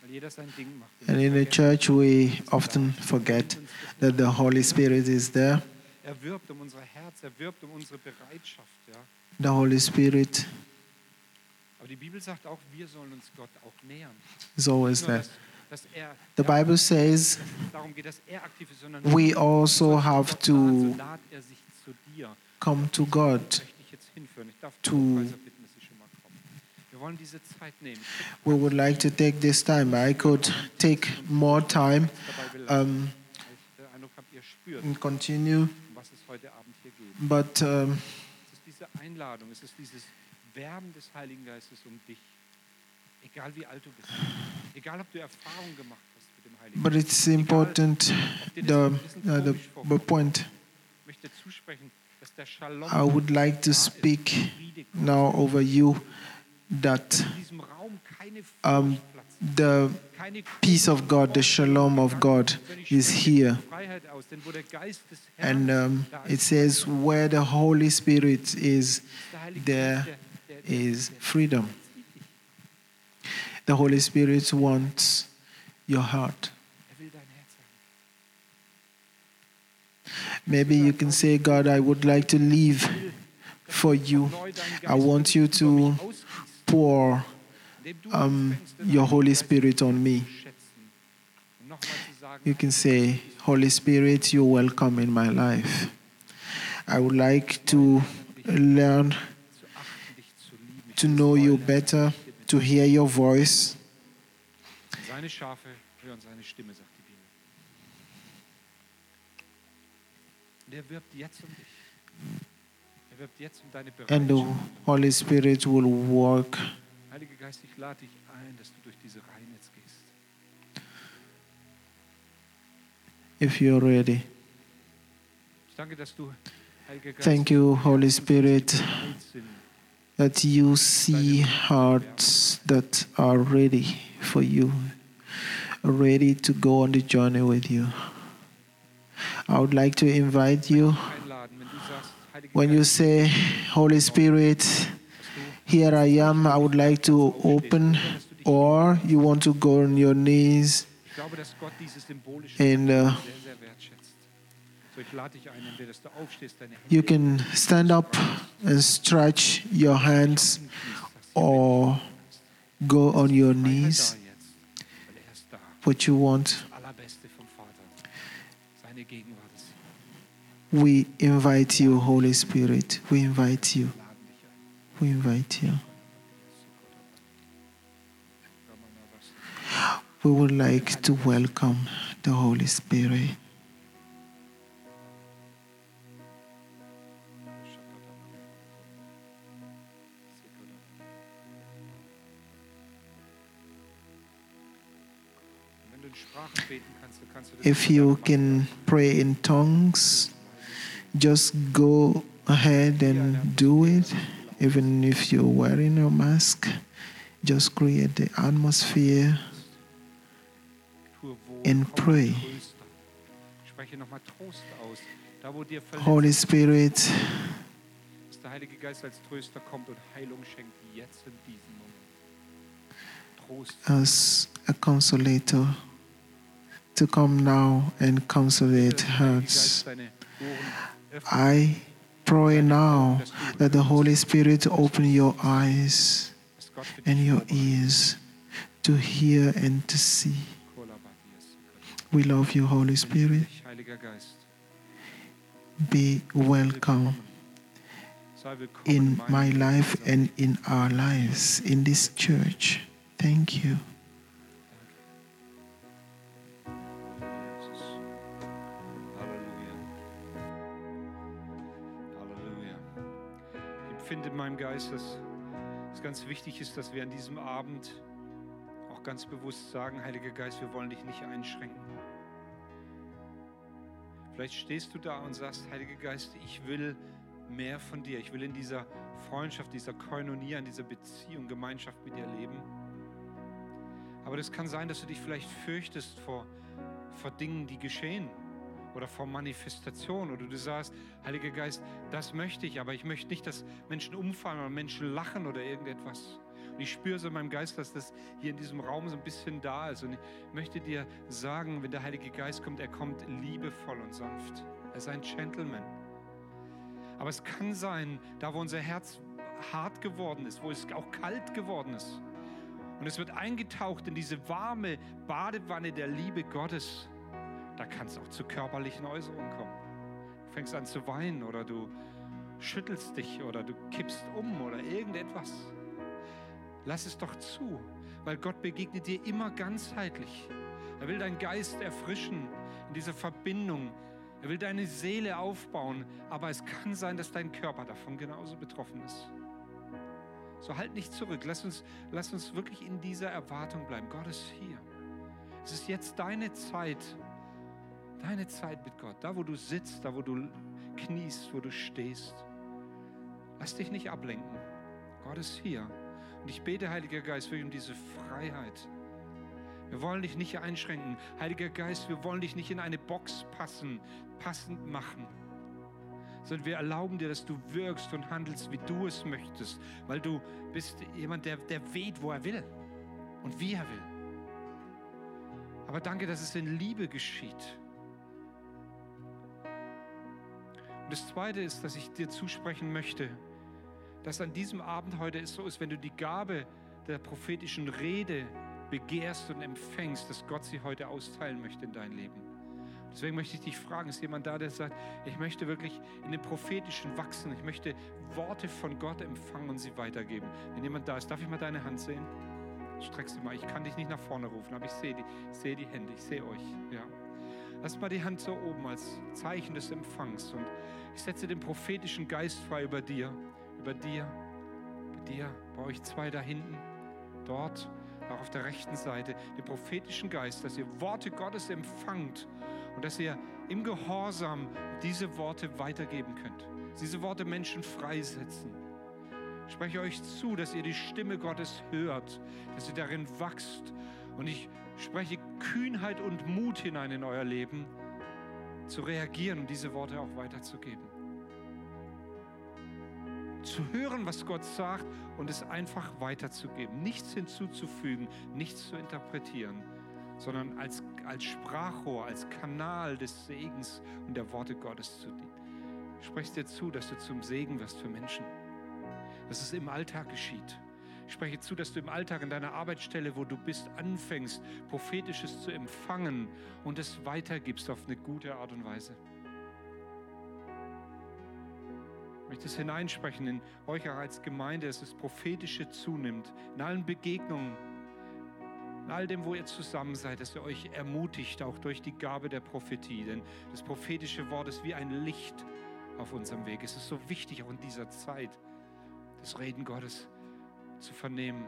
Weil jeder sein Ding macht. Und
And in the church, we often forget that the Holy Spirit is there.
Er um er um unsere Bereitschaft. Ja.
The Holy Spirit
Aber die Bibel sagt auch, wir sollen uns Gott auch nähern.
is always there.
dass, dass er,
The Bible says
dass es darum geht, dass er aktiv ist, sondern
we also have to
so er sich zu dir.
come to God.
Ich möchte dich jetzt hinführen. Ich darf die
To-
Lobpreiser bitten, dass sie schon mal kommen. Wir wollen diese Zeit nehmen.
We would like to take this time. I could take more time um,
weil ich den Eindruck habe, ihr spürt,
and continue,
um was es heute Abend hier geht.
but um,
Es ist diese Einladung, es ist dieses Werben des Heiligen Geistes um dich. Egal wie alt du bist, egal ob du Erfahrung gemacht hast mit dem Heiligen
but it's important. The uh, the, the point
Ich möchte zusprechen, dass der Shalom
I would like to speak now over you that
in diesem Raum keine
um, the peace of God, the shalom of God is here.
Freiheit aus, denn wo der Geist des Herrn
And um, it says, where the Holy Spirit is, there Is freedom. The Holy Spirit wants your heart. Maybe you can say, God, I would like to live for you. I want you to pour um, your Holy Spirit on me. You can say, Holy Spirit, you're welcome in my life. I would like to learn to know you better, to hear your voice.
Seine Schafe hören seine Stimme, sagt die Bibel. Und wirbt jetzt um. Er um
And the Holy Spirit will work
Heiliger Geist, ich lade dich ein, dass du durch diese Reihen jetzt gehst.
if you're ready.
Ich danke, dass du,
Thank you, Holy Spirit, that you see hearts that are ready for you, ready to go on the journey with you. I would like to invite you.
Einladen, wenn du sagst, Heiliger
when you say, Holy Spirit, here I am, I would like to open, or you want to go on your knees
Ich glaube, dass Gott dieses symbolische
and uh, you can stand up and stretch your hands or go on your knees.
da jetzt, weil er.
What you want.
Das Allerbeste vom Vater. Seine Gegenwart ist hier.
We invite you, Holy Spirit. We invite you.
Wir laden dich ein.
We invite you. We would like to welcome the Holy Spirit. If you can pray in tongues, just go ahead and do it. Even if you're wearing a mask, just create the atmosphere. And pray. Holy Spirit. As a consolator, to come now and consolate hearts.
deine Ohren öffnet,
I pray now that the Holy Spirit open your eyes
dass Gott für
and your ears to hear and to see. We love you, Holy Spirit.
Dich, Heiliger Geist.
Be welcome in my life and in our lives in this church. Thank you.
Empfinde in meinem Geist, dass es ganz wichtig ist, dass wir an diesem Abend auch ganz bewusst sagen, Heiliger Geist, wir wollen dich nicht einschränken. Vielleicht stehst du da und sagst, Heiliger Geist, ich will mehr von dir. Ich will in dieser Freundschaft, dieser Koinonia, in dieser Beziehung, Gemeinschaft mit dir leben. Aber das kann sein, dass du dich vielleicht fürchtest vor, vor Dingen, die geschehen oder vor Manifestationen oder du sagst, Heiliger Geist, das möchte ich, aber ich möchte nicht, dass Menschen umfallen oder Menschen lachen oder irgendetwas. Und ich spüre so in meinem Geist, dass das hier in diesem Raum so ein bisschen da ist. Und ich möchte dir sagen, wenn der Heilige Geist kommt, er kommt liebevoll und sanft. Er ist ein Gentleman. Aber es kann sein, da wo unser Herz hart geworden ist, wo es auch kalt geworden ist, und es wird eingetaucht in diese warme Badewanne der Liebe Gottes. Da kann es auch zu körperlichen Äußerungen kommen. Du fängst an zu weinen oder du schüttelst dich oder du kippst um oder irgendetwas. Lass es doch zu, weil Gott begegnet dir immer ganzheitlich. Er will deinen Geist erfrischen in dieser Verbindung. Er will deine Seele aufbauen, aber es kann sein, dass dein Körper davon genauso betroffen ist. So halt nicht zurück. Lass uns, lass uns wirklich in dieser Erwartung bleiben. Gott ist hier. Es ist jetzt deine Zeit. Deine Zeit mit Gott. Da, wo du sitzt, da, wo du kniest, wo du stehst. Lass dich nicht ablenken. Gott ist hier. Und ich bete, Heiliger Geist, wirklich um diese Freiheit. Wir wollen dich nicht einschränken. Heiliger Geist, wir wollen dich nicht in eine Box passen, passend machen sondern wir erlauben dir, dass du wirkst und handelst, wie du es möchtest, weil du bist jemand, der, der weht, wo er will und wie er will. Aber danke, dass es in Liebe geschieht. Und das Zweite ist, dass ich dir zusprechen möchte, dass an diesem Abend heute es so ist, wenn du die Gabe der prophetischen Rede begehrst und empfängst, dass Gott sie heute austeilen möchte in dein Leben. Deswegen möchte ich dich fragen, ist jemand da, der sagt, ich möchte wirklich in dem Prophetischen wachsen, ich möchte Worte von Gott empfangen und sie weitergeben. Wenn jemand da ist, darf ich mal deine Hand sehen? Streck sie mal. Ich kann dich nicht nach vorne rufen, aber ich sehe die, ich sehe die Hände, ich sehe euch. Ja. Lass mal die Hand so oben als Zeichen des Empfangs und ich setze den prophetischen Geist frei über dir, über dir, über dir, bei euch zwei da hinten, dort, auch auf der rechten Seite, den prophetischen Geist, dass ihr Worte Gottes empfangt und dass ihr im Gehorsam diese Worte weitergeben könnt. Diese Worte Menschen freisetzen. Ich spreche euch zu, dass ihr die Stimme Gottes hört, dass ihr darin wachst. Und ich spreche Kühnheit und Mut hinein in euer Leben, zu reagieren und diese Worte auch weiterzugeben. Zu hören, was Gott sagt und es einfach weiterzugeben. Nichts hinzuzufügen, nichts zu interpretieren sondern als, als Sprachrohr, als Kanal des Segens und der Worte Gottes zu dienen. Ich spreche dir zu, dass du zum Segen wirst für Menschen, dass es im Alltag geschieht. Ich spreche zu, dass du im Alltag, in deiner Arbeitsstelle, wo du bist, anfängst, prophetisches zu empfangen und es weitergibst auf eine gute Art und Weise. Ich möchte es hineinsprechen in euch auch als Gemeinde, dass das Prophetische zunimmt, in allen Begegnungen in all dem, wo ihr zusammen seid, dass ihr euch ermutigt, auch durch die Gabe der Prophetie. Denn das prophetische Wort ist wie ein Licht auf unserem Weg. Es ist so wichtig, auch in dieser Zeit, das Reden Gottes zu vernehmen.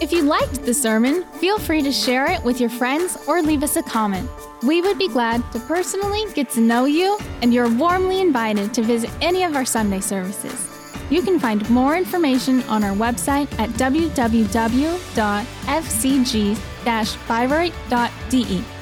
If you liked the sermon, feel free to share it with your friends or leave us a comment. We would be glad to personally get to know you, and you're warmly invited to visit any of our Sunday services. You can find more information on our website at www.fcg-bayreuth.de.